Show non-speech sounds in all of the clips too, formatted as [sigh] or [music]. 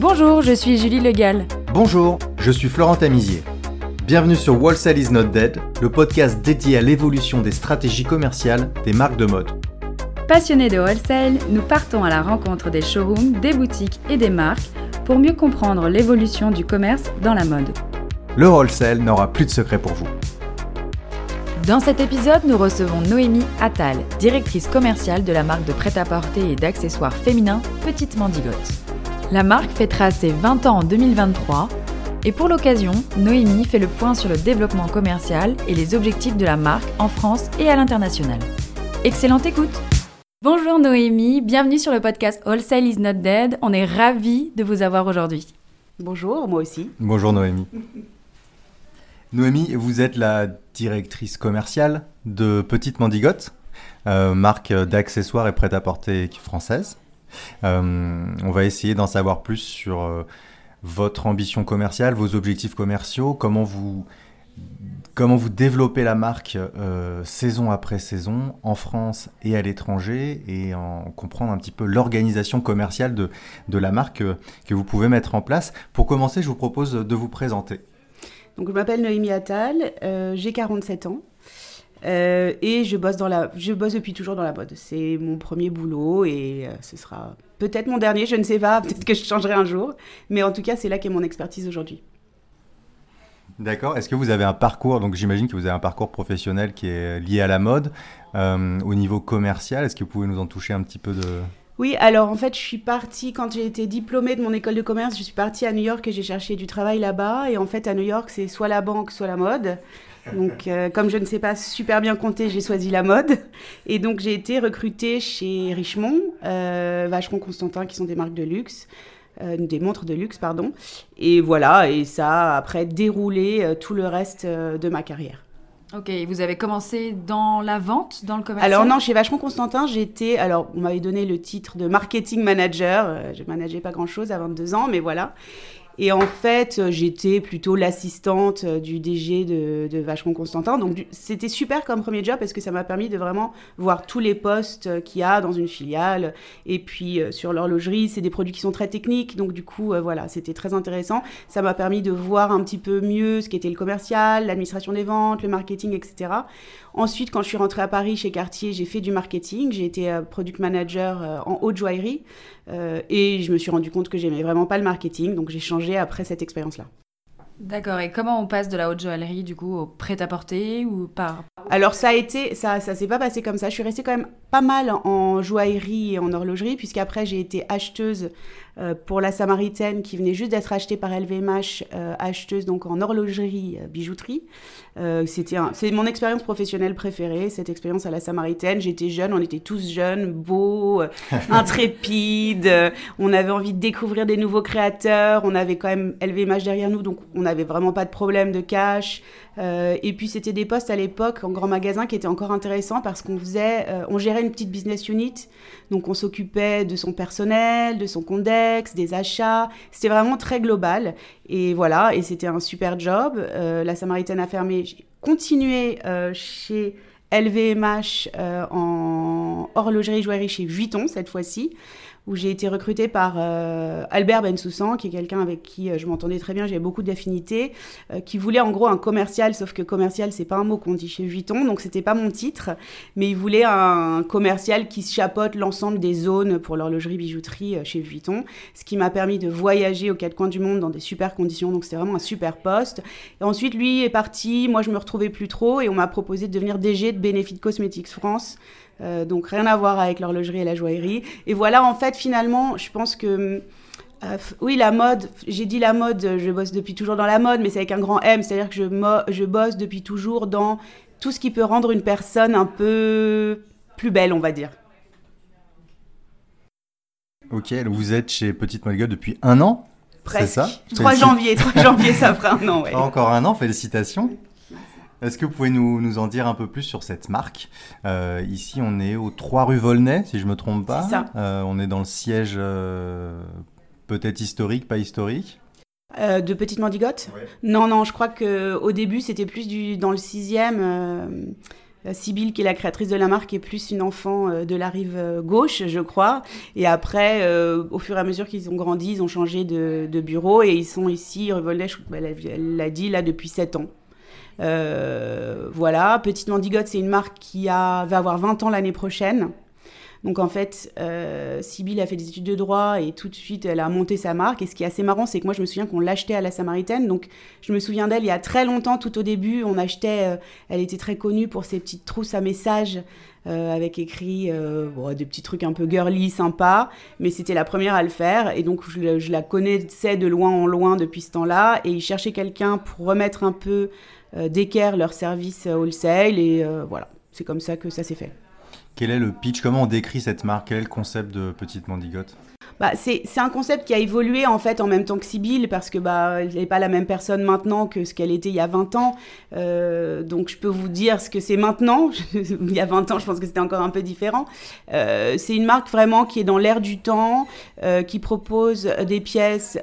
Bonjour, je suis Julie Legal. Bonjour, je suis Florent Tamizier. Bienvenue sur Wholesale is not dead, le podcast dédié à l'évolution des stratégies commerciales des marques de mode. Passionnés de wholesale, nous partons à la rencontre des showrooms, des boutiques et des marques pour mieux comprendre l'évolution du commerce dans la mode. Le wholesale n'aura plus de secret pour vous. Dans cet épisode, nous recevons Noémie Attal, directrice commerciale de la marque de prêt-à-porter et d'accessoires féminins Petite Mandigote. La marque fêtera ses 20 ans en 2023 et pour l'occasion, Noémie fait le point sur le développement commercial et les objectifs de la marque en France et à l'international. Excellente écoute Bonjour Noémie, bienvenue sur le podcast Wholesale is not dead. On est ravis de vous avoir aujourd'hui. Bonjour, moi aussi. Bonjour Noémie. Noémie, vous êtes la directrice commerciale de Petite Mandigote, euh, marque d'accessoires et prêt-à-porter française. Euh, on va essayer d'en savoir plus sur euh, votre ambition commerciale, vos objectifs commerciaux, comment vous, comment vous développez la marque saison après saison en France et à l'étranger et en comprendre un petit peu l'organisation commerciale de, de la marque que vous pouvez mettre en place. Pour commencer, je vous propose de vous présenter. Donc, je m'appelle Noémie Attal, euh, j'ai 47 ans. Euh, et je bosse, dans la, je bosse depuis toujours dans la mode. C'est mon premier boulot et euh, ce sera peut-être mon dernier, je ne sais pas, [laughs] peut-être que je changerai un jour. Mais en tout cas, c'est là qu'est mon expertise aujourd'hui. D'accord. Est-ce que vous avez un parcours, donc j'imagine que vous avez un parcours professionnel qui est lié à la mode. au niveau commercial, est-ce que vous pouvez nous en toucher un petit peu de... Oui, alors en fait, je suis partie, quand j'ai été diplômée de mon école de commerce, je suis partie à New York et j'ai cherché du travail là-bas. Et en fait, à New York, c'est soit la banque, soit la mode. Donc, euh, comme je ne sais pas super bien compter, j'ai choisi la mode. Et donc, j'ai été recrutée chez Richemont, euh, Vacheron Constantin, qui sont des marques de luxe. Euh, des montres de luxe, pardon. Et voilà, et ça a après déroulé tout le reste de ma carrière. Ok, vous avez commencé dans la vente, dans le commerce Alors non, chez Vacheron Constantin, j'étais, alors on m'avait donné le titre de marketing manager, je manageais pas grand-chose à 22 ans, mais voilà. Et en fait, euh, j'étais plutôt l'assistante euh, du DG de, de Vacheron Constantin. Donc, c'était super comme premier job parce que ça m'a permis de vraiment voir tous les postes euh, qu'il y a dans une filiale. Et puis, sur l'horlogerie, c'est des produits qui sont très techniques. Donc, du coup, voilà, c'était très intéressant. Ça m'a permis de voir un petit peu mieux ce qu'était le commercial, l'administration des ventes, le marketing, etc. Ensuite, quand je suis rentrée à Paris chez Cartier, j'ai fait du marketing. J'ai été product manager en haute joaillerie. et je me suis rendu compte que j'aimais vraiment pas le marketing. Donc, j'ai changé après cette expérience-là. D'accord. Et comment on passe de la haute joaillerie du coup au prêt-à-porter ou par Alors ça a été, ça, ça s'est pas passé comme ça. Je suis restée quand même pas mal en joaillerie et en horlogerie puisqu'après j'ai été acheteuse euh, pour la Samaritaine qui venait juste d'être achetée par LVMH, euh, acheteuse donc en horlogerie euh, bijouterie. C'était c'est mon expérience professionnelle préférée, cette expérience à la Samaritaine. J'étais jeune, on était tous jeunes, beaux, [laughs] intrépides. on avait envie de découvrir des nouveaux créateurs. On avait quand même LVMH derrière nous, donc on n'avait vraiment pas de problème de cash. et puis c'était des postes à l'époque en grand magasin qui étaient encore intéressants parce qu'on faisait, on gérait une petite business unit, donc on s'occupait de son personnel, de son compte des achats. C'était vraiment très global. Et voilà, et c'était un super job. Euh, la Samaritaine a fermé. J'ai continué euh, chez LVMH euh, en horlogerie joaillerie chez Vuitton cette fois-ci où j'ai été recrutée par euh, Albert Bensoussan, qui est quelqu'un avec qui euh, je m'entendais très bien, j'avais beaucoup d'affinités, euh, qui voulait en gros un commercial, sauf que commercial, c'est pas un mot qu'on dit chez Vuitton, donc c'était pas mon titre, mais il voulait un commercial qui chapeaute l'ensemble des zones pour l'horlogerie bijouterie chez Vuitton, ce qui m'a permis de voyager aux quatre coins du monde dans des super conditions, donc c'était vraiment un super poste. Et ensuite, lui est parti, moi je me retrouvais plus trop, et on m'a proposé de devenir DG de Benefit Cosmetics France, euh, donc rien à voir avec l'horlogerie et la joaillerie. Et voilà, en fait, finalement, je pense que... Euh, oui, la mode, j'ai dit la mode, je bosse depuis toujours dans la mode, mais c'est avec un grand M, c'est-à-dire que je, je bosse depuis toujours dans tout ce qui peut rendre une personne un peu plus belle, on va dire. Ok, vous êtes chez Petite Malgueule depuis un an C'est ça? 3 janvier, 3 [laughs] janvier, ça fera un an, ouais. Encore un an, félicitations. Est-ce que vous pouvez nous, nous, en dire un peu plus sur cette marque? Euh, Ici, on est au 3 rue Volnay, si je ne me trompe pas. Ça. Euh, on est dans le siège euh, peut-être historique, pas historique? De Petite Mandigote? Non, non, je crois qu'au début, c'était plus du, dans le 6e. Sybille, qui est la créatrice de la marque, est plus une enfant de la rive gauche, je crois. Et après, au fur et à mesure qu'ils ont grandi, ils ont changé de, bureau et ils sont ici, rue elle l'a dit, là depuis 7 ans. Voilà, Petite Mandigote, c'est une marque qui a, va avoir 20 ans l'année prochaine. Donc en fait, euh, a fait des études de droit et tout de suite elle a monté sa marque. Et ce qui est assez marrant, c'est que moi je me souviens qu'on l'achetait à la Samaritaine. Donc je me souviens d'elle il y a très longtemps, tout au début, on achetait. Euh, elle était très connue pour ses petites trousses à messages. Euh, avec écrit euh, des petits trucs un peu girly, sympa, mais c'était la première à le faire, et donc je, je, la connaissais de loin en loin depuis ce temps-là, et ils cherchaient quelqu'un pour remettre un peu d'équerre leur service wholesale, et voilà, c'est comme ça que ça s'est fait. Quel est le pitch? Comment on décrit cette marque? Quel est le concept de Petite Mandigote? Bah, c'est un concept qui a évolué en fait en même temps que Sibyl parce que bah elle n'est pas la même personne maintenant que ce qu'elle était il y a 20 ans. Euh, donc je peux vous dire ce que c'est maintenant. [laughs] il y a 20 ans, je pense que c'était encore un peu différent. Euh, c'est une marque vraiment qui est dans l'air du temps, euh, qui propose des pièces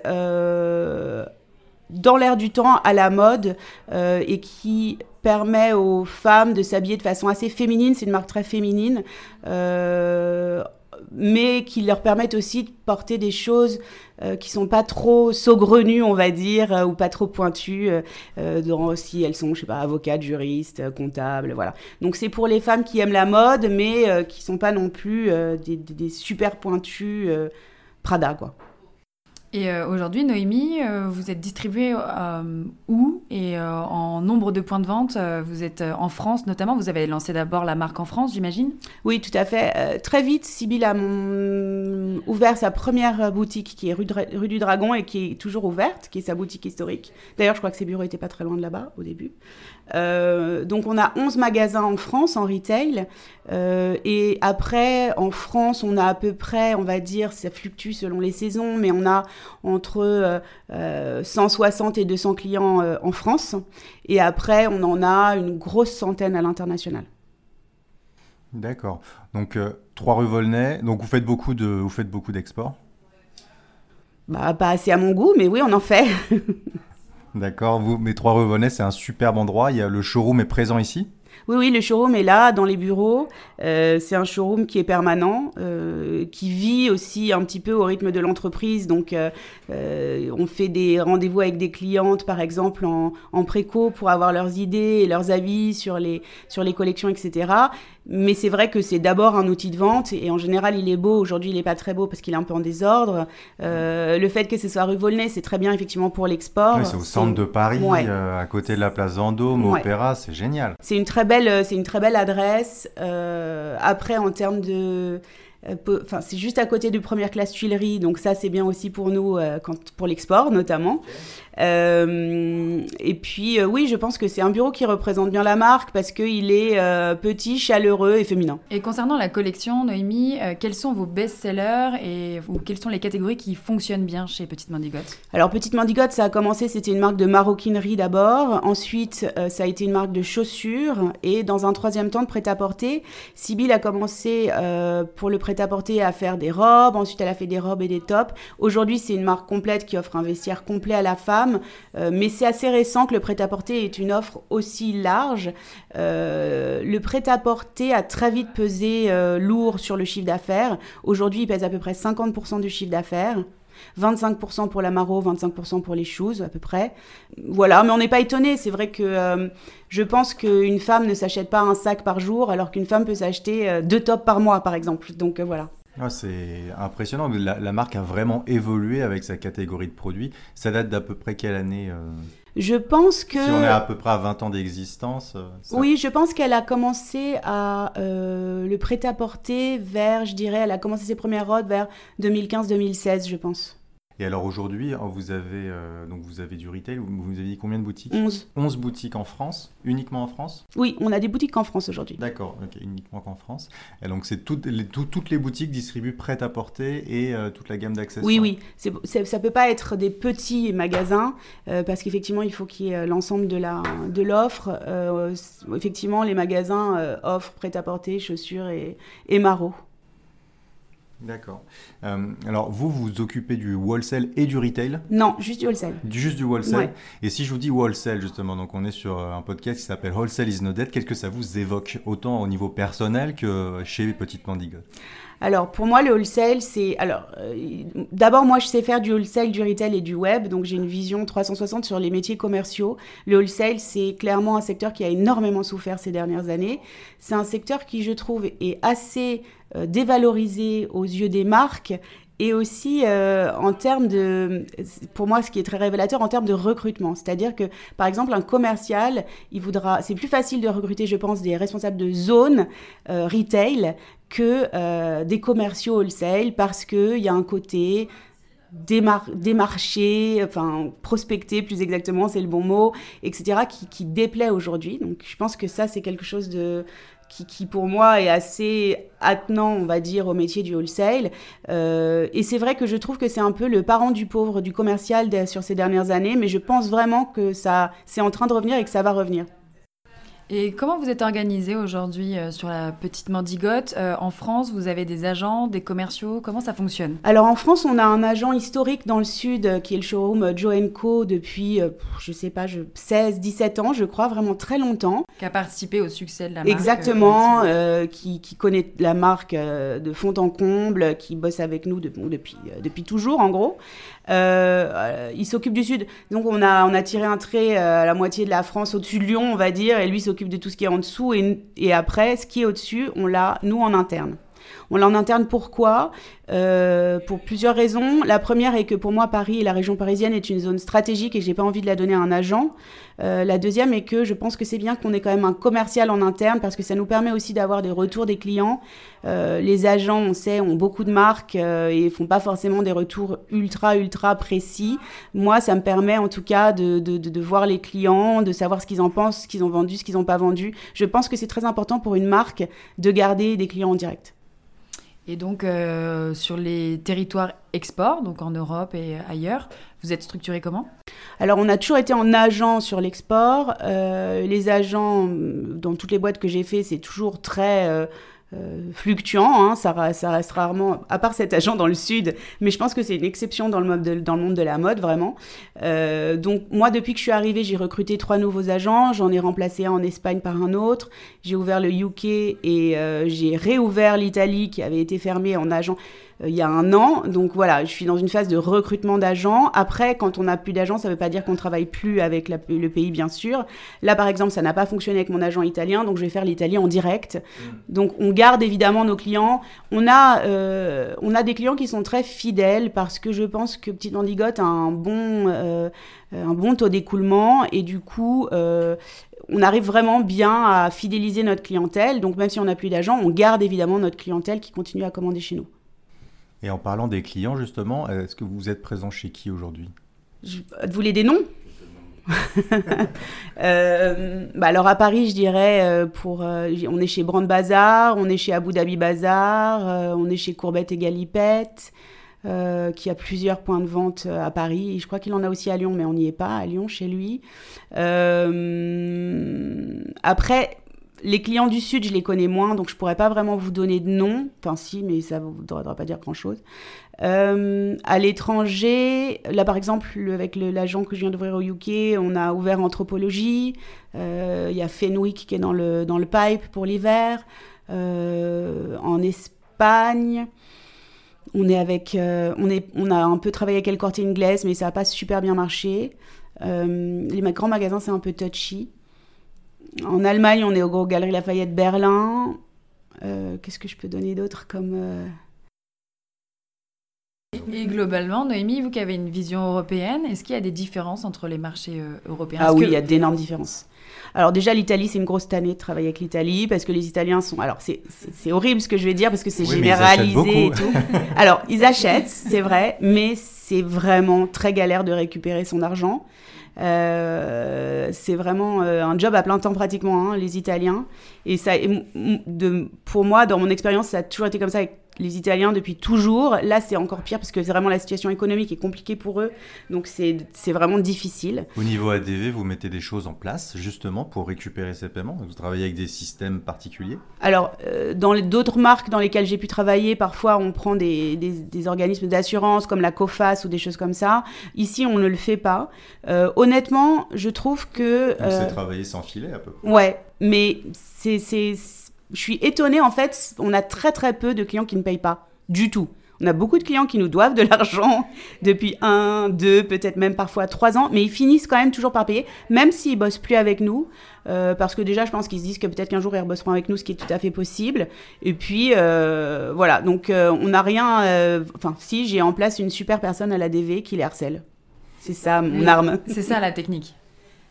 dans l'air du temps, à la mode, et qui permet aux femmes de s'habiller de façon assez féminine. C'est une marque très féminine. Euh, mais qui leur permettent aussi de porter des choses euh, qui sont pas trop saugrenues, on va dire, euh, ou pas trop pointues, euh, si elles sont, je sais pas, avocates, juristes, comptables, voilà. Donc c'est pour les femmes qui aiment la mode, mais qui sont pas non plus des, des, super pointues Prada, quoi. Et euh, aujourd'hui, Noémie, euh, vous êtes distribuée euh, où? Et en nombre de points de vente Vous êtes en France notamment? Vous avez lancé d'abord la marque en France, j'imagine? Oui, tout à fait. très vite, Sybille a ouvert sa première boutique qui est rue, du Dragon et qui est toujours ouverte, qui est sa boutique historique. D'ailleurs, je crois que ses bureaux n'étaient pas très loin de là-bas au début. Euh, donc on a 11 magasins en France en retail euh, et après en France on a à peu près on va dire ça fluctue selon les saisons mais on a entre 160 euh, et 200 clients en France et après on en a une grosse centaine à l'international. D'accord. Donc trois rue Volnay. Donc vous faites beaucoup de vous faites beaucoup d'exports? Bah pas assez à mon goût mais oui on en fait. [laughs] D'accord. Vous, mes trois revenez, c'est un superbe endroit. Il y a, le showroom est présent ici? Oui, oui, le showroom est là, dans les bureaux. Euh, c'est un showroom qui est permanent, euh, qui vit aussi un petit peu au rythme de l'entreprise. Donc, euh, on fait des rendez-vous avec des clientes, par exemple, en, en, préco pour avoir leurs idées et leurs avis sur les, sur les collections, etc. Mais c'est vrai que c'est d'abord un outil de vente et en général il est beau. Aujourd'hui il n'est pas très beau parce qu'il est un peu en désordre. Euh, le fait que ce soit rue Volnay, c'est très bien effectivement pour l'export. Oui, c'est au centre de Paris, euh, à côté de la place Vendôme, au Opéra, c'est génial. C'est une très belle, c'est une très belle adresse. Euh, après en termes de Enfin, c'est juste à côté du première classe Tuileries, donc ça c'est bien aussi pour nous, quand, pour l'export notamment. Euh, et puis, euh, oui, je pense que c'est un bureau qui représente bien la marque parce qu'il est euh, petit, chaleureux et féminin. Et concernant la collection, Noémie, quels sont vos best-sellers et ou quelles sont les catégories qui fonctionnent bien chez Petite Mandigote Alors, Petite Mandigote, ça a commencé, c'était une marque de maroquinerie d'abord. Ensuite, ça a été une marque de chaussures. Et dans un troisième temps, de prêt-à-porter. Sibyl a commencé pour le prêt-à-porter à faire des robes. Ensuite, elle a fait des robes et des tops. Aujourd'hui, c'est une marque complète qui offre un vestiaire complet à la femme euh, mais c'est assez récent que le prêt-à-porter est une offre aussi large. Euh, le prêt-à-porter a très vite pesé euh, lourd sur le chiffre d'affaires. Aujourd'hui, il pèse à peu près 50% du chiffre d'affaires. 25% pour la maro, 25% pour les shoes à peu près. Voilà, mais on n'est pas étonné. C'est vrai que je pense qu'une femme ne s'achète pas un sac par jour alors qu'une femme peut s'acheter deux tops par mois par exemple. Donc voilà. Ah, c'est impressionnant. La, la, marque a vraiment évolué avec sa catégorie de produits. Ça date d'à peu près quelle année euh? Je pense que... Si on est à peu près à 20 ans d'existence. Euh, oui, je pense qu'elle a commencé à euh, le prêt-à-porter vers, je dirais, elle a commencé ses premières robes vers 2015-2016, je pense. Et alors aujourd'hui, hein, vous avez euh, donc vous avez du retail. Vous avez dit combien de boutiques 11. 11 boutiques en France, uniquement en France Oui, on a des boutiques en France aujourd'hui. D'accord, uniquement qu'en France. Et donc c'est toutes les, toutes les boutiques distribuent prêt à porter et euh, toute la gamme d'accessoires. Oui, oui. C'est, ça peut pas être des petits magasins euh, parce qu'effectivement il faut qu'il y ait l'ensemble de la de l'offre. effectivement, les magasins offrent prêt à porter, chaussures et, et D'accord. Euh, alors, vous, vous occupez du wholesale et du retail Non, juste du wholesale. Du, juste du wholesale. Ouais. Et si je vous dis wholesale, justement, donc on est sur euh, un podcast qui s'appelle Wholesale is not dead, qu'est-ce que ça vous évoque, autant au niveau personnel que chez Petite Mandigote Alors, pour moi, le wholesale, c'est. Alors, euh, d'abord, moi, je sais faire du wholesale, du retail et du web. Donc, j'ai une vision 360 sur les métiers commerciaux. Le wholesale, c'est clairement un secteur qui a énormément souffert ces dernières années. C'est un secteur qui, je trouve, est assez euh, dévalorisé aux yeux des marques et aussi euh, en termes de, pour moi, ce qui est très révélateur en termes de recrutement. C'est-à-dire que, par exemple, un commercial, il voudra, c'est plus facile de recruter, je pense, des responsables de zone euh, retail que euh, des commerciaux wholesale parce qu'il y a un côté démar démarcher, enfin prospecter plus exactement, c'est le bon mot, etc., qui, qui déplaît aujourd'hui. Donc je pense que ça, c'est quelque chose de, qui, qui, pour moi est assez attenant, on va dire, au métier du wholesale. Euh, et c'est vrai que je trouve que c'est un peu le parent du pauvre du commercial sur ces dernières années, mais je pense vraiment que ça, c'est en train de revenir et que ça va revenir. Et comment vous êtes organisé aujourd'hui euh, sur la petite Mandigote? Euh, En France, vous avez des agents, des commerciaux Comment ça fonctionne? Alors en France, on a un agent historique dans le sud euh, qui est le showroom Joe Co depuis, je sais pas, je, 16, 17 ans, je crois, vraiment très longtemps. Qui a participé au succès de la marque. Exactement, euh, qui, qui, connaît la marque de fond en comble, qui bosse avec nous de, depuis, depuis toujours en gros. Euh, il s'occupe du sud. Donc on a, on a tiré un trait à la moitié de la France au-dessus de Lyon, on va dire, et lui s'occupe de tout ce qui est en dessous. Et, et après, ce qui est au-dessus, on l'a, nous, en interne. On l'a en interne pourquoi euh, Pour plusieurs raisons. La première est que pour moi, Paris et la région parisienne est une zone stratégique et j'ai pas envie de la donner à un agent. Euh, la deuxième est que je pense que c'est bien qu'on ait quand même un commercial en interne parce que ça nous permet aussi d'avoir des retours des clients. Euh, les agents, on sait, ont beaucoup de marques euh, et font pas forcément des retours ultra ultra précis. Moi, ça me permet en tout cas de, de, de, de voir les clients, de savoir ce qu'ils en pensent, ce qu'ils ont vendu, ce qu'ils n'ont pas vendu. Je pense que c'est très important pour une marque de garder des clients en direct. Et donc, euh, sur les territoires export, donc en Europe et ailleurs, vous êtes structuré comment? Alors, on a toujours été en agent sur l'export. Euh, les agents, dans toutes les boîtes que j'ai fait, c'est toujours très... Euh, fluctuant, hein, ça, ça, reste rarement, à part cet agent dans le sud, mais je pense que c'est une exception dans le, mode de, dans le monde de la mode, vraiment. Euh, donc moi, depuis que je suis arrivée, j'ai recruté trois nouveaux agents, j'en ai remplacé un en Espagne par un autre, j'ai ouvert le UK et euh, j'ai réouvert l'Italie qui avait été fermée en agent il y a un an. Donc voilà, je suis dans une phase de recrutement d'agents. Après, quand on n'a plus d'agents, ça ne veut pas dire qu'on travaille plus avec la, le pays, bien sûr. Là, par exemple, ça n'a pas fonctionné avec mon agent italien, donc je vais faire l'Italie en direct. Mmh. Donc on garde évidemment nos clients. On a, euh, on a des clients qui sont très fidèles parce que je pense que Petite Mandigote a un bon, euh, un bon taux d'écoulement et du coup, euh, on arrive vraiment bien à fidéliser notre clientèle. Donc même si on n'a plus d'agents, on garde évidemment notre clientèle qui continue à commander chez nous. Et en parlant des clients, justement, est-ce que vous êtes présent chez qui aujourd'hui? Vous voulez des noms? [laughs] Euh, bah alors à Paris, je dirais, euh, pour, euh, on est chez Brand Bazar, on est chez Abu Dhabi Bazar, on est chez Courbette et Galipette, qui a plusieurs points de vente à Paris. Je crois qu'il en a aussi à Lyon, mais on n'y est pas, à Lyon, chez lui. après, les clients du Sud, je les connais moins, donc je pourrais pas vraiment vous donner de nom. Enfin, si, mais ça ne voudra pas dire grand-chose. Euh, à l'étranger, là par exemple, avec l'agent que je viens d'ouvrir au UK, on a ouvert Anthropologie. Il euh, y a Fenwick qui est dans le, dans le pipe pour l'hiver. Euh, en Espagne, on, est avec, on, est, on a un peu travaillé avec El Corte Inglés, mais ça n'a pas super bien marché. Les grands magasins, c'est un peu touchy. En Allemagne, on est au Gros Galerie Lafayette Berlin. Euh, Qu'est-ce que je peux donner d'autre comme. Euh... Et globalement, Noémie, vous qui avez une vision européenne, est-ce qu'il y a des différences entre les marchés euh, européens? Ah oui, que... il y a d'énormes différences. Alors déjà, l'Italie, c'est une grosse tannée de travailler avec l'Italie parce que les Italiens sont... Alors c'est horrible ce que je vais dire parce que c'est oui, généralisé et tout. [laughs] Alors ils achètent, c'est vrai, mais c'est vraiment très galère de récupérer son argent. Euh, c'est vraiment euh, un job à plein temps pratiquement, hein, les Italiens. Et ça, de, pour moi, dans mon expérience, ça a toujours été comme ça les Italiens depuis toujours. Là, c'est encore pire parce que vraiment la situation économique est compliquée pour eux. Donc, c'est vraiment difficile. Au niveau ADV, vous mettez des choses en place justement pour récupérer ces paiements? Vous travaillez avec des systèmes particuliers? Alors, euh, dans d'autres marques dans lesquelles j'ai pu travailler, parfois on prend des, des, organismes d'assurance comme la COFAS ou des choses comme ça. Ici, on ne le fait pas. Euh, honnêtement, je trouve que. C'est euh, travailler sans filet à peu près. Ouais, mais c'est je suis étonnée, en fait, on a très très peu de clients qui ne payent pas du tout. On a beaucoup de clients qui nous doivent de l'argent [laughs] depuis un, deux, peut-être même parfois trois ans, mais ils finissent quand même toujours par payer, même s'ils bossent plus avec nous, euh, parce que déjà, je pense qu'ils se disent que peut-être qu'un jour ils rebosseront avec nous, ce qui est tout à fait possible. Et puis euh, voilà, donc euh, on n'a rien. Enfin, si j'ai en place une super personne à la DV qui les harcèle. C'est ça mon arme. C'est ça la technique.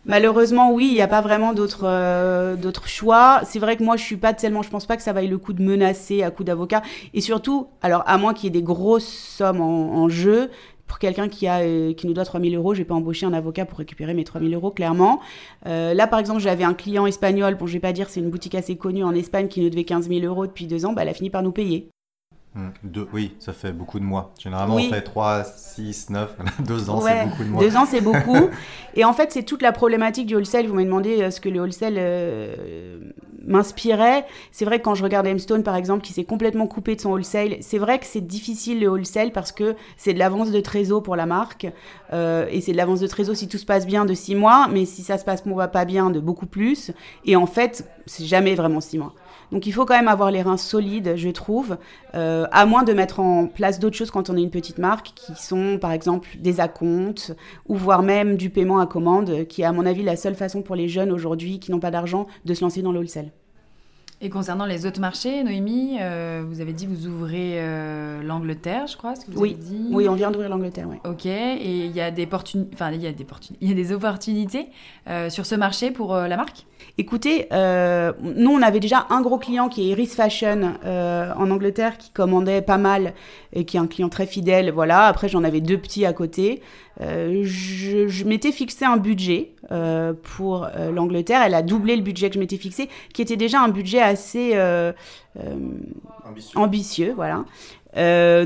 Malheureusement, oui, il n'y a pas vraiment d'autres euh, d'autres choix. C'est vrai que moi, je suis pas tellement, je pense pas que ça vaille le coup de menacer à coup d'avocat. Et surtout, alors à moins qu'il y ait des grosses sommes en, jeu, pour quelqu'un qui, a, euh, qui nous doit 3000 euros, je vais pas embaucher un avocat pour récupérer mes 3000 euros, clairement. Euh, là, par exemple, j'avais un client espagnol, bon, je vais pas dire, c'est une boutique assez connue en Espagne qui nous devait 15 000 euros depuis deux ans, bah, elle a fini par nous payer. Mmh. Deux, oui, ça fait beaucoup de mois. Généralement, on fait 3, 6, 9, 2 ans, c'est beaucoup de mois. 2 ans, c'est beaucoup. et en fait, c'est toute la problématique du wholesale. Vous m'avez demandé euh, ce que le wholesale euh, m'inspirait. C'est vrai que quand je regarde M-Stone, par exemple, qui s'est complètement coupé de son wholesale, c'est vrai que c'est difficile le wholesale parce que c'est de l'avance de trésor pour la marque. Euh, et c'est de l'avance de trésor si tout se passe bien de 6 mois, mais si ça se passe pas bien, de beaucoup plus. Et en fait, c'est jamais vraiment 6 mois. Donc il faut quand même avoir les reins solides, je trouve, euh, à moins de mettre en place d'autres choses quand on est une petite marque, qui sont par exemple des acomptes, ou voire même du paiement à commande, qui est à mon avis la seule façon pour les jeunes aujourd'hui qui n'ont pas d'argent de se lancer dans le wholesale. Et concernant les autres marchés, Noémie, euh, vous avez dit vous ouvrez euh, l'Angleterre, je crois, ce que vous oui. avez dit. Oui, on vient d'ouvrir l'Angleterre, oui. Ok, et il y a des, enfin, il y a des, il y a des opportunités euh, sur ce marché pour la marque? Écoutez, nous, on avait déjà un gros client qui est Iris Fashion en Angleterre qui commandait pas mal et qui est un client très fidèle. Voilà, après, j'en avais deux petits à côté. Euh, je, m'étais fixé un budget euh, pour euh, l'Angleterre. Elle a doublé le budget que je m'étais fixé, qui était déjà un budget assez ambitieux. ambitieux. voilà.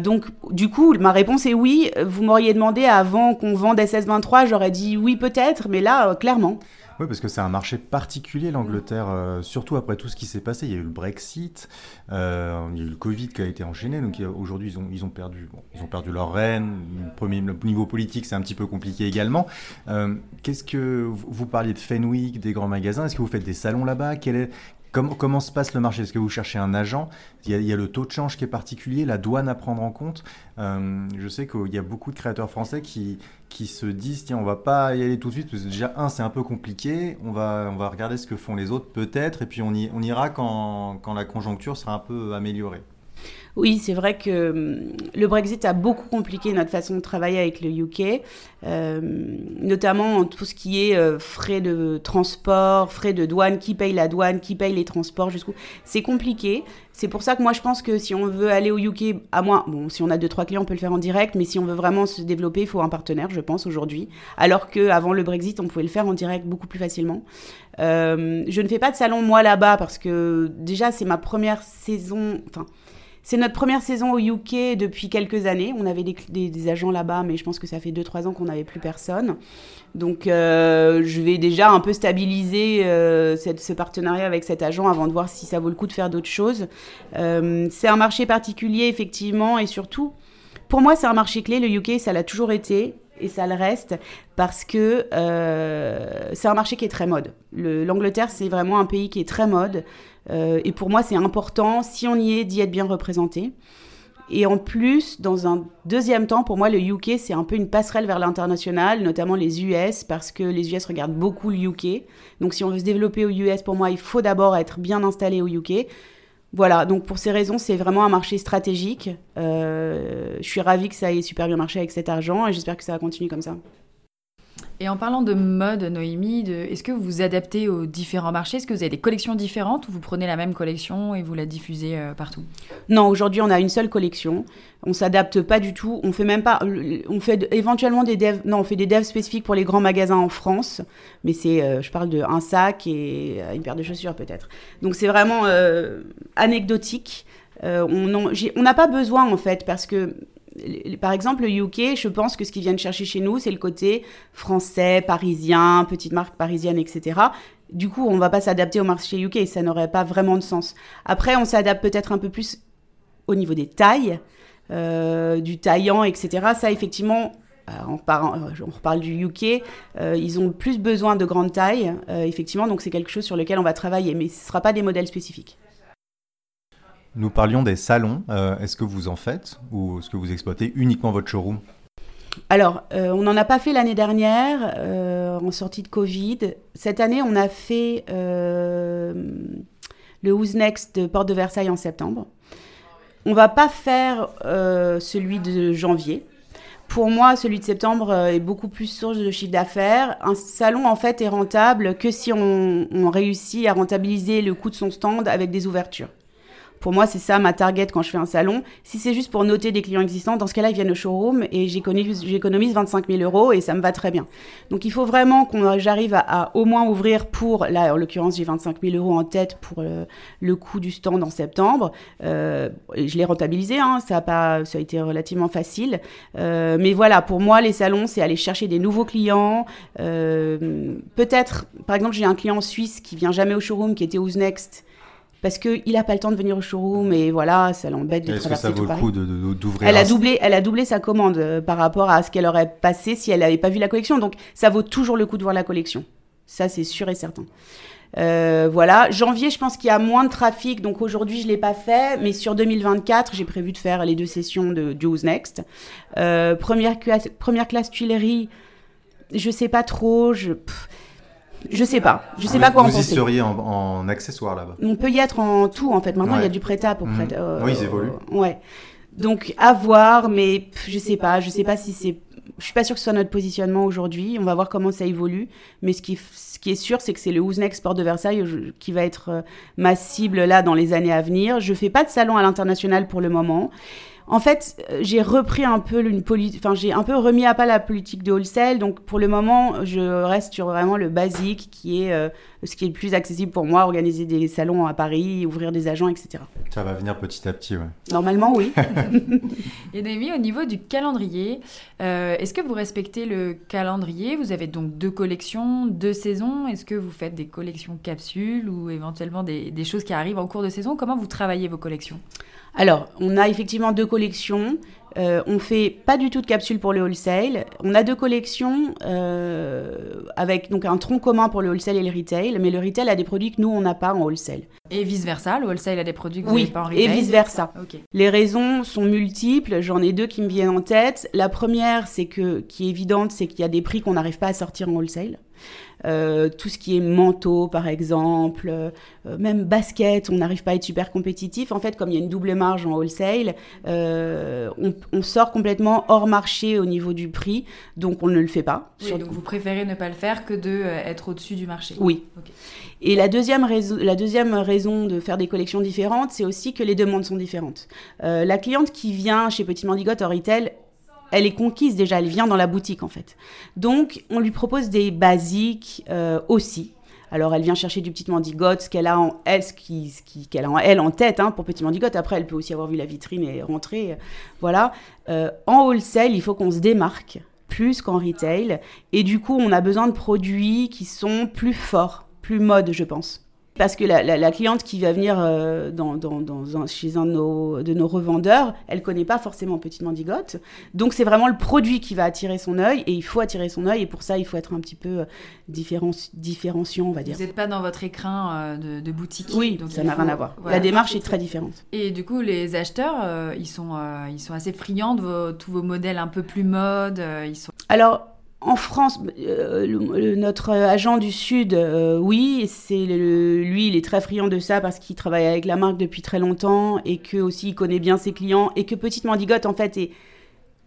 donc, du coup, ma réponse est oui. Vous m'auriez demandé avant qu'on vende SS23, j'aurais dit oui peut-être, mais là, clairement. Oui, parce que c'est un marché particulier, l'Angleterre, euh, surtout après tout ce qui s'est passé. Il y a eu le Brexit, euh, il y a eu le Covid qui a été enchaîné. Donc aujourd'hui, ils ont, ils, ont perdu, ils ont perdu leur reine. Le, premier, niveau politique, c'est un petit peu compliqué également. Euh, qu'est-ce que vous parliez de Fenwick, des grands magasins? Est-ce que vous faites des salons là-bas? Quel est, Comment, se passe le marché? Est-ce que vous cherchez un agent? Il y, a, le taux de change qui est particulier, la douane à prendre en compte. je sais qu'il y a beaucoup de créateurs français qui, qui se disent tiens on va pas y aller tout de suite parce que déjà un c'est un peu compliqué. On va on va regarder ce que font les autres peut-être et puis on y on ira quand, quand la conjoncture sera un peu améliorée oui, c'est vrai que hum, le Brexit a beaucoup compliqué notre façon de travailler avec le UK, euh, notamment tout ce qui est euh, frais de transport, frais de douane, qui paye la douane, qui paye les transports, jusqu'où. C'est compliqué. C'est pour ça que moi je pense que si on veut aller au UK, à moins, bon, si on a deux trois clients, on peut le faire en direct, mais si on veut vraiment se développer, il faut un partenaire, je pense aujourd'hui. Alors qu'avant le Brexit, on pouvait le faire en direct beaucoup plus facilement. Euh, je ne fais pas de salon moi là-bas parce que déjà c'est ma première saison, c'est notre première saison au UK depuis quelques années. On avait des, agents là-bas, mais je pense que ça fait 2-3 ans qu'on n'avait plus personne. Donc euh, je vais déjà un peu stabiliser euh, ce partenariat avec cet agent avant de voir si ça vaut le coup de faire d'autres choses. Euh, c'est un marché particulier, effectivement, et surtout, pour moi, c'est un marché clé. Le UK, ça l'a toujours été et ça le reste parce que c'est un marché qui est très mode. L'Angleterre, c'est vraiment un pays qui est très mode. Euh, et pour moi, c'est important, si on y est, d'y être bien représenté. Et en plus, dans un deuxième temps, pour moi, le UK, c'est un peu une passerelle vers l'international, notamment les US, parce que les US regardent beaucoup le UK. Donc si on veut se développer aux US, pour moi, il faut d'abord être bien installé au UK. Voilà, donc pour ces raisons, c'est vraiment un marché stratégique. Euh, je suis ravie que ça ait super bien marché avec cet argent et j'espère que ça va continuer comme ça. Et en parlant de mode, Noémie, est-ce que vous vous adaptez aux différents marchés? Est-ce que vous avez des collections différentes ou vous prenez la même collection et vous la diffusez euh, partout? Non, aujourd'hui on a une seule collection. On s'adapte pas du tout. On fait même pas. On fait éventuellement des devs. Non, on fait des devs spécifiques pour les grands magasins en France. Mais c'est, euh, je parle de un sac et euh, une paire de chaussures peut-être. Donc c'est vraiment anecdotique. on n'a pas besoin en fait parce que par exemple, le UK, je pense que ce qu'ils viennent chercher chez nous, c'est le côté français, parisien, petite marque parisienne, etc. Du coup, on ne va pas s'adapter au marché UK, ça n'aurait pas vraiment de sens. Après, on s'adapte peut-être un peu plus au niveau des tailles, euh, du taillant, etc. Ça, effectivement, euh, on, reparle du UK, euh, ils ont plus besoin de grandes tailles, effectivement, donc c'est quelque chose sur lequel on va travailler, mais ce ne sera pas des modèles spécifiques. Nous parlions des salons. Euh, est-ce que vous en faites ou est-ce que vous exploitez uniquement votre showroom? Alors, euh, on n'en a pas fait l'année dernière, euh, en sortie de Covid. Cette année, on a fait le Who's Next de Porte de Versailles en septembre. On va pas faire celui de janvier. Pour moi, celui de septembre est beaucoup plus source de chiffre d'affaires. Un salon, en fait, est rentable que si on réussit à rentabiliser le coût de son stand avec des ouvertures. Pour moi, c'est ça ma target quand je fais un salon. Si c'est juste pour noter des clients existants, dans ce cas-là, ils viennent au showroom et j'économise 25 000 euros et ça me va très bien. Donc il faut vraiment qu'on j'arrive à, au moins ouvrir pour, là en l'occurrence, j'ai 25 000 euros en tête pour euh, le coût du stand en septembre. Euh, je l'ai rentabilisé, hein, ça, a pas, ça a été relativement facile. Euh, mais voilà, pour moi, les salons, c'est aller chercher des nouveaux clients. Peut-être, par exemple, j'ai un client suisse qui vient jamais au showroom, qui était Who's Next parce qu'il n'a pas le temps de venir au showroom et voilà, ça l'embête de traverser Est-ce que ça vaut le coup d'ouvrir elle, a doublé, elle a doublé sa commande euh, par rapport à ce qu'elle aurait passé si elle n'avait pas vu la collection. Donc ça vaut toujours le coup de voir la collection. Ça, c'est sûr et certain. Euh, voilà, janvier, je pense qu'il y a moins de trafic, donc aujourd'hui je l'ai pas fait, mais sur 2024, j'ai prévu de faire les deux sessions de Joe's Next. Euh, première, classe, première classe Tuileries, je sais pas trop, je, je sais pas. Je sais pas quoi en penser. Vous y seriez en, en accessoire là-bas On peut y être en tout en fait. Maintenant, il y a du prêt-à pour prêt. Euh, oui, ils évoluent. ouais. Donc à voir, mais je sais pas. Je sais pas si c'est. Je suis pas sûre que ce soit notre positionnement aujourd'hui. On va voir comment ça évolue. Mais ce qui, ce qui est sûr, c'est que c'est le Next Sport de Versailles qui va être euh, ma cible là dans les années à venir. Je fais pas de salon à l'international pour le moment. En fait, j'ai repris un peu une enfin j'ai un peu remis à pas la politique de wholesale. Donc pour le moment, je reste sur vraiment le basique qui est euh, ce qui est le plus accessible pour moi, organiser des salons à Paris, ouvrir des agents, etc. Ça va venir petit à petit, ouais. Normalement, oui. [laughs] [laughs] Et Noémie, au niveau du calendrier, euh, est-ce que vous respectez le calendrier? Vous avez donc deux collections, deux saisons. Est-ce que vous faites des collections capsules ou éventuellement des, des choses qui arrivent en cours de saison? Comment vous travaillez vos collections? Alors, on a effectivement deux collections. Euh, on fait pas du tout de capsules pour le wholesale. On a deux collections euh, avec donc un tronc commun pour le wholesale et le retail, mais le retail a des produits que nous on n'a pas en wholesale. Et vice versa, le wholesale a des produits que vous n'avez pas en retail. Et vice versa. Les raisons sont multiples. J'en ai deux qui me viennent en tête. La première, c'est que qui est évidente, c'est qu'il y a des prix qu'on n'arrive pas à sortir en wholesale. Euh, tout ce qui est manteau, par exemple, euh, même basket, on n'arrive pas à être super compétitif. En fait, comme il y a une double marge en wholesale, euh, on, sort complètement hors marché au niveau du prix, donc on ne le fait pas. donc vous préférez ne pas le faire que de être au-dessus du marché. Oui. Et la deuxième, raison, la deuxième raison de faire des collections différentes, c'est aussi que les demandes sont différentes. la cliente qui vient chez Petit Mandigote en retail, elle est conquise déjà, elle vient dans la boutique en fait. Donc on lui propose des basiques euh, aussi. Alors elle vient chercher du petit mandigote, ce qu'elle a en elle, ce qui, qu'elle a en elle en tête hein, pour petit mandigote. Après elle peut aussi avoir vu la vitrine et rentrer, voilà. Euh, en wholesale, il faut qu'on se démarque plus qu'en retail, et du coup on a besoin de produits qui sont plus forts, plus mode, je pense parce que la, cliente qui va venir euh, dans, chez un de nos, de nos, revendeurs, elle connaît pas forcément Petite Mandigote. Donc c'est vraiment le produit qui va attirer son œil et il faut attirer son œil et pour ça il faut être un petit peu euh, différenciant, on va dire. Vous n'êtes pas dans votre écrin euh, de, boutique. Oui, donc ça n'a rien à voir. La démarche est très différente. Et du coup, les acheteurs, ils, sont, ils sont assez friands de tous vos modèles un peu plus mode. ils sont... Alors, en France, euh, notre agent du Sud, euh, oui, c'est lui, il est très friand de ça parce qu'il travaille avec la marque depuis très longtemps et que aussi il connaît bien ses clients et que Petite Mandigote en fait est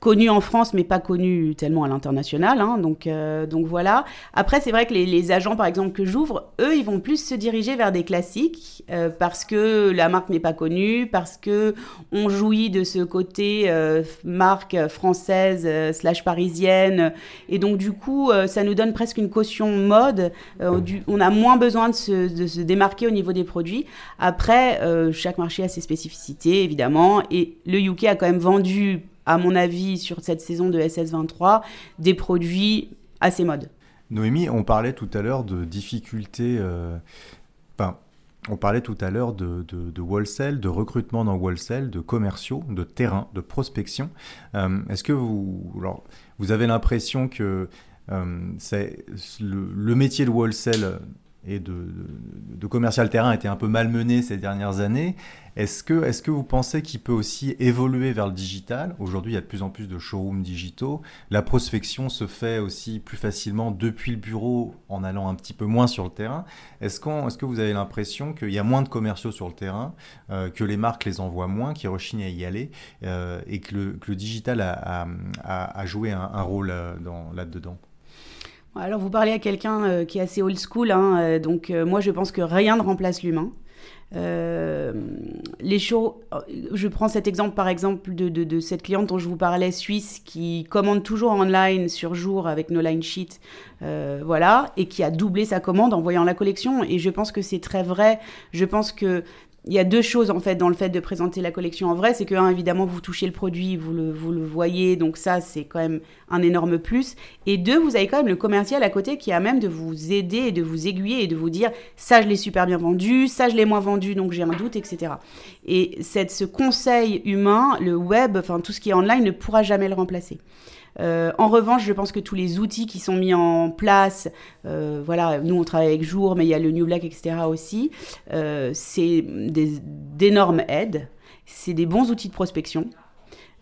connu en France, mais pas connu tellement à l'international. Hein, donc, euh, donc voilà. Après, c'est vrai que les, agents, par exemple, que j'ouvre, eux, ils vont plus se diriger vers des classiques euh, parce que la marque n'est pas connue, parce que on jouit de ce côté euh, marque française slash parisienne. Et donc, du coup, ça nous donne presque une caution mode. on a moins besoin de se, de se, démarquer au niveau des produits. Après, chaque marché a ses spécificités, évidemment. Et le UK a quand même vendu à mon avis, sur cette saison de SS23, des produits assez modes. Noémie, on parlait tout à l'heure de difficultés. Euh, on parlait tout à l'heure de, de, de, wholesale, de recrutement dans wholesale, de commerciaux, de terrain, de prospection. Euh, est-ce que vous, alors, vous avez l'impression que euh, le, le, métier de wholesale et de, commercial terrain a été un peu malmené ces dernières années. Est-ce que, est que vous pensez qu'il peut aussi évoluer vers le digital? Aujourd'hui, il y a de plus en plus de showrooms digitaux. La prospection se fait aussi plus facilement depuis le bureau en allant un petit peu moins sur le terrain. Est-ce, est que vous avez l'impression qu'il y a moins de commerciaux sur le terrain, euh, que les marques les envoient moins, qu'ils rechignent à y aller euh, et que le, que le, digital a, joué un, un rôle euh, là-dedans? Alors vous parlez à quelqu'un euh, qui est assez old school, hein, euh, donc euh, moi je pense que rien ne remplace l'humain. les shows, je prends cet exemple par exemple de, cette cliente dont je vous parlais, suisse, qui commande toujours en ligne sur jour avec nos line sheets, voilà, et qui a doublé sa commande en voyant la collection. Et je pense que c'est très vrai. Je pense que il y a deux choses en fait dans le fait de présenter la collection en vrai, c'est que évidemment vous touchez le produit, vous le, vous le voyez, donc ça c'est quand même un énorme plus. Et deux, vous avez quand même le commercial à côté qui a même de vous aider et de vous aiguiller et de vous dire ça je l'ai super bien vendu, ça je l'ai moins vendu donc j'ai un doute, etc. Et cette, ce conseil humain, le web, enfin tout ce qui est online ne pourra jamais le remplacer. Euh, en revanche, je pense que tous les outils qui sont mis en place, euh, voilà, nous on travaille avec Jour, mais il y a le New Black, etc. aussi, euh, c'est d'énormes aides, c'est des bons outils de prospection.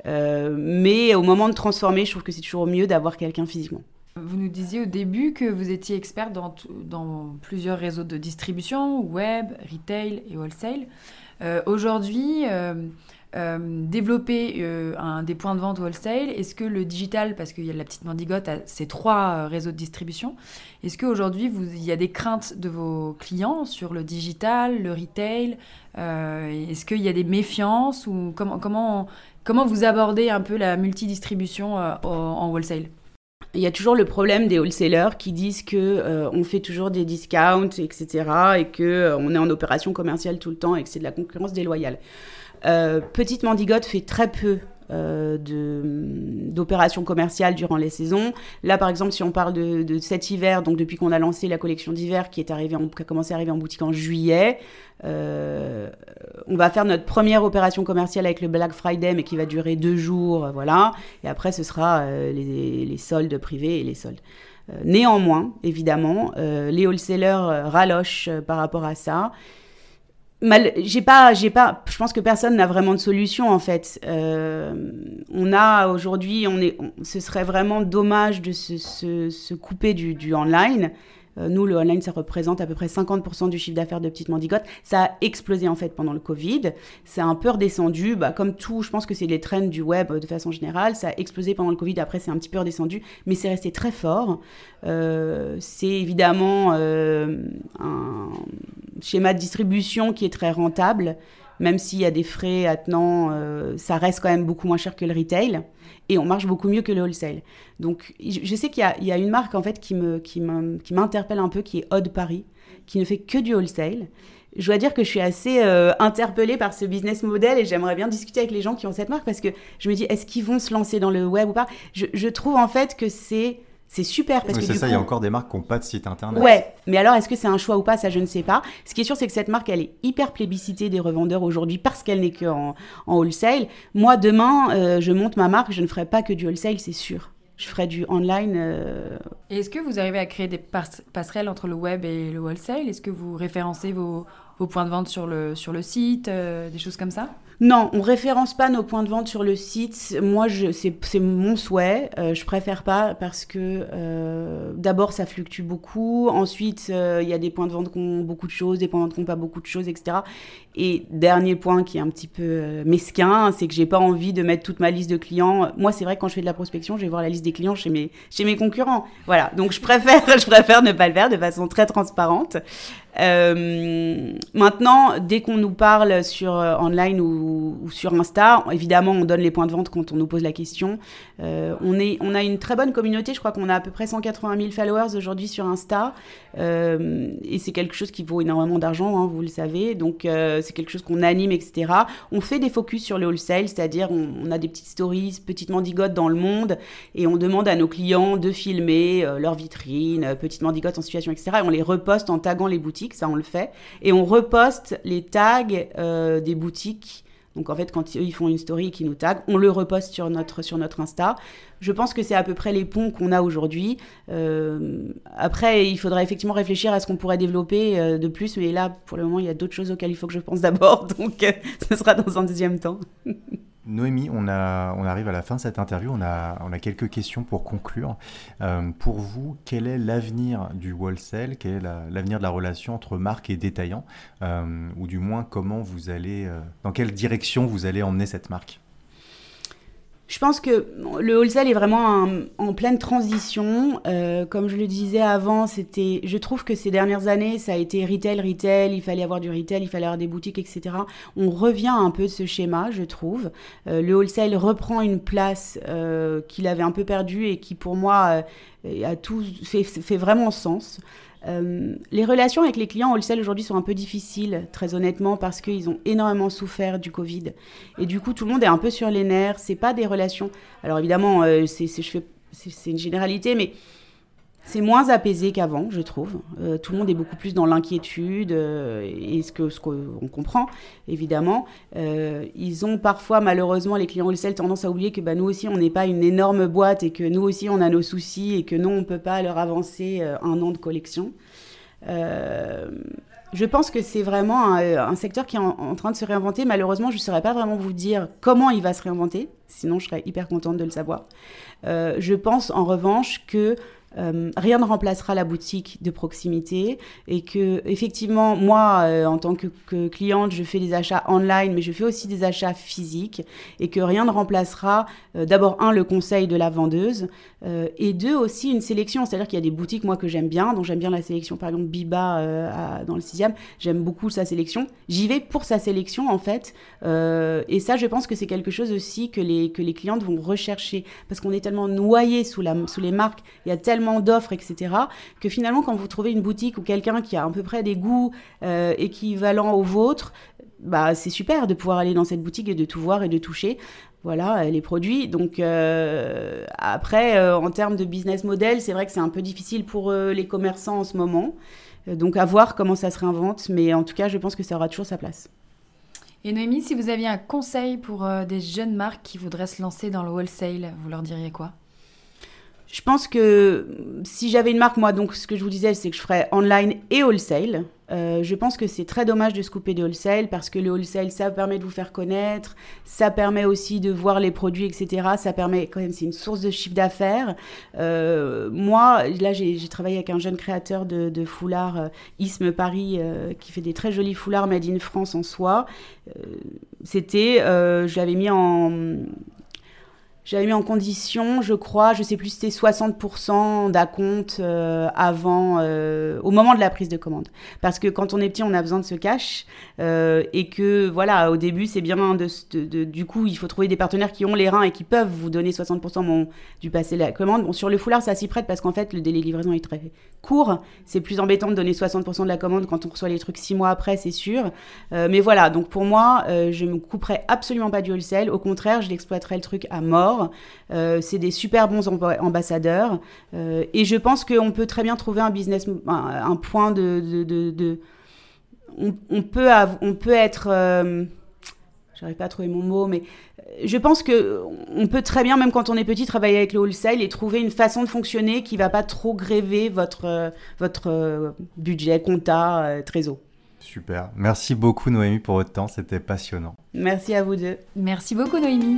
mais au moment de transformer, je trouve que c'est toujours mieux d'avoir quelqu'un physiquement. Vous nous disiez au début que vous étiez expert dans, plusieurs réseaux de distribution, web, retail et wholesale. Aujourd'hui, euh, développer euh, un, des points de vente wholesale Est-ce que le digital, parce qu'il y a la petite mendigote, a ces trois euh, réseaux de distribution, est-ce qu'aujourd'hui il y a des craintes de vos clients sur le digital, le retail Est-ce qu'il y a des méfiances ou comment, comment, comment vous abordez un peu la multidistribution en wholesale? Il y a toujours le problème des wholesalers qui disent que on fait toujours des discounts, etc., et que on est en opération commerciale tout le temps et que c'est de la concurrence déloyale. Euh, Petite Mandigote fait très peu euh, d'opérations commerciales durant les saisons. Là, par exemple, si on parle de, cet hiver, donc depuis qu'on a lancé la collection d'hiver qui est arrivée, qui a commencé à arriver en boutique en juillet, euh, on va faire notre première opération commerciale avec le Black Friday, mais qui va durer deux jours, voilà. Et après, ce sera les, les, soldes privés et les soldes. néanmoins, évidemment, les wholesalers ralochent par rapport à ça j'ai pas, j'ai pas. Je pense que personne n'a vraiment de solution en fait. Euh, on a aujourd'hui, on est, ce serait vraiment dommage de se, se, se couper du, du online. Euh, nous, le online, ça représente à peu près 50% du chiffre d'affaires de Petite Mandigote. Ça a explosé en fait pendant le Covid. C'est un peu redescendu. Bah, comme tout, je pense que c'est les trends du web de façon générale. Ça a explosé pendant le Covid. Après, c'est un petit peu redescendu. Mais c'est resté très fort. Euh, c'est évidemment euh, un schéma de distribution qui est très rentable. Même s'il y a des frais attenants, ça reste quand même beaucoup moins cher que le retail et on marche beaucoup mieux que le wholesale. Donc je sais qu'il y, a une marque en fait qui me qui m'interpelle un peu qui est Odd Paris qui ne fait que du wholesale. Je dois dire que je suis assez euh, interpellée par ce business model et j'aimerais bien discuter avec les gens qui ont cette marque parce que je me dis est-ce qu'ils vont se lancer dans le web ou pas? Je trouve en fait que c'est c'est super parce que c'est ça, il y a encore des marques qui n'ont pas de site internet. Ouais, mais alors est-ce que c'est un choix ou pas Ça, je ne sais pas. Ce qui est sûr, c'est que cette marque, elle est hyper plébiscitée des revendeurs aujourd'hui parce qu'elle n'est que en, wholesale. Moi, demain, euh, je monte ma marque, je ne ferai pas que du wholesale, c'est sûr. Je ferai du online. Euh. est-ce que vous arrivez à créer des passerelles entre le web et le wholesale? Est-ce que vous référencez vos, vos points de vente sur le, sur le site, des choses comme ça? Non, on référence pas nos points de vente sur le site. Moi, c'est mon souhait. Euh, je préfère pas parce que euh, d'abord ça fluctue beaucoup. Ensuite, euh, il y a des points de vente qui ont beaucoup de choses, des points de vente qui n'ont pas beaucoup de choses, etc. Et dernier point qui est un petit peu mesquin, c'est que j'ai pas envie de mettre toute ma liste de clients. Moi, c'est vrai que quand je fais de la prospection, je vais voir la liste des clients chez mes chez mes concurrents. Voilà. Donc je préfère [laughs] je préfère ne pas le faire de façon très transparente. Euh, maintenant, dès qu'on nous parle sur euh, online ou, sur Insta, évidemment, on donne les points de vente quand on nous pose la question. Euh, on, est, on a une très bonne communauté. Je crois qu'on a à peu près 180 000 followers aujourd'hui sur Insta. Et c'est quelque chose qui vaut énormément d'argent, hein, vous le savez. Donc, c'est quelque chose qu'on anime, etc. On fait des focus sur le wholesale, c'est-à-dire on, a des petites stories, petites mendigotes dans le monde. Et on demande à nos clients de filmer leur vitrine, petites mendigotes en situation, etc. Et on les reposte en taguant les boutiques ça on le fait. Et on reposte les tags euh, des boutiques. Donc en fait, quand ils font une story et qu'ils nous taguent, on le reposte sur notre, sur notre Insta. Je pense que c'est à peu près les ponts qu'on a aujourd'hui. Euh, après, il faudra effectivement réfléchir à ce qu'on pourrait développer euh, de plus, mais là, pour le moment, il y a d'autres choses auxquelles il faut que je pense d'abord, [laughs] donc ce sera dans un deuxième temps. [laughs] Noémie, on, arrive à la fin de cette interview, on a, on a quelques questions pour conclure. Euh, pour vous, quel est l'avenir du wholesale Quel est l'avenir de la relation entre marque et détaillant? Euh, Ou du moins, comment vous allez, euh, dans quelle direction vous allez emmener cette marque? Je pense que le wholesale est vraiment en pleine transition. Euh, comme je le disais avant, c'était, je trouve que ces dernières années, ça a été retail, retail. Il fallait avoir du retail, il fallait avoir des boutiques, etc. On revient un peu de ce schéma, je trouve. Euh, le wholesale reprend une place euh, qu'il avait un peu perdue et qui, pour moi, a tout fait vraiment sens. Euh, les relations avec les clients wholesale aujourd'hui sont un peu difficiles, très honnêtement, parce qu'ils ont énormément souffert du Covid. Et du coup, tout le monde est un peu sur les nerfs. C'est pas des relations. Alors évidemment, euh, c'est une généralité, mais c'est moins apaisé qu'avant, je trouve. Euh, tout le monde est beaucoup plus dans l'inquiétude euh, et ce que ce qu'on comprend, évidemment. Euh, ils ont parfois, malheureusement, les clients wholesale tendance à oublier que bah, nous aussi, on n'est pas une énorme boîte et que nous aussi, on a nos soucis et que non, on ne peut pas leur avancer un an de collection. je pense que c'est vraiment un, secteur qui est en, train de se réinventer. Malheureusement, je ne saurais pas vraiment vous dire comment il va se réinventer. Sinon, je serais hyper contente de le savoir. je pense en revanche que euh, rien ne remplacera la boutique de proximité et que effectivement moi euh, en tant que, cliente je fais des achats online mais je fais aussi des achats physiques et que rien ne remplacera euh, d'abord un le conseil de la vendeuse et deux aussi une sélection. C'est-à-dire qu'il y a des boutiques moi que j'aime bien dont j'aime bien la sélection. Par exemple Biba dans le sixième j'aime beaucoup sa sélection. J'y vais pour sa sélection en fait et ça je pense que c'est quelque chose aussi que les que les clientes vont rechercher parce qu'on est tellement noyé sous sous les marques. Il y a tellement d'offres, etc., que finalement, quand vous trouvez une boutique ou quelqu'un qui a à peu près des goûts euh, équivalents aux vôtres, bah, c'est super de pouvoir aller dans cette boutique et de tout voir et de toucher voilà les produits. Donc euh, après, euh, en termes de business model, c'est vrai que c'est un peu difficile pour les commerçants en ce moment. donc à voir comment ça se réinvente, mais en tout cas, je pense que ça aura toujours sa place. Et Noémie, si vous aviez un conseil pour des jeunes marques qui voudraient se lancer dans le wholesale, vous leur diriez quoi? Je pense que si j'avais une marque, moi, donc ce que je vous disais, c'est que je ferais online et wholesale. Euh, je pense que c'est très dommage de se couper de wholesale parce que le wholesale, ça permet de vous faire connaître, ça permet aussi de voir les produits, etc. Ça permet quand même, c'est une source de chiffre d'affaires. Euh, moi, là, j'ai travaillé avec un jeune créateur de, de foulards, euh, Isme Paris, euh, qui fait des très jolis foulards made in France en soie. Euh, c'était, je l'avais mis en j'avais mis en condition, je crois, je sais plus, c'était 60% d'acompte euh, avant, euh, au moment de la prise de commande. Parce que quand on est petit, on a besoin de ce cash euh, et que voilà, au début, c'est bien de, du coup, il faut trouver des partenaires qui ont les reins et qui peuvent vous donner 60% bon, du passé de la commande. Bon, sur le foulard, ça s'y prête parce qu'en fait, le délai de livraison est très court. C'est plus embêtant de donner 60% de la commande quand on reçoit les trucs six mois après, c'est sûr. mais voilà, donc pour moi, je me couperai absolument pas du wholesale. Au contraire, je l'exploiterai le truc à mort. Euh, c'est des super bons ambassadeurs. Euh, et je pense qu'on peut très bien trouver un business, un, point de... de, on, peut on peut être... Euh, j'arrive pas à trouver mon mot, mais je pense que on peut très bien, même quand on est petit, travailler avec le wholesale et trouver une façon de fonctionner qui va pas trop gréver votre, votre budget, compta, trésor. Super. Merci beaucoup Noémie pour votre temps, c'était passionnant. Merci à vous deux. Merci beaucoup Noémie.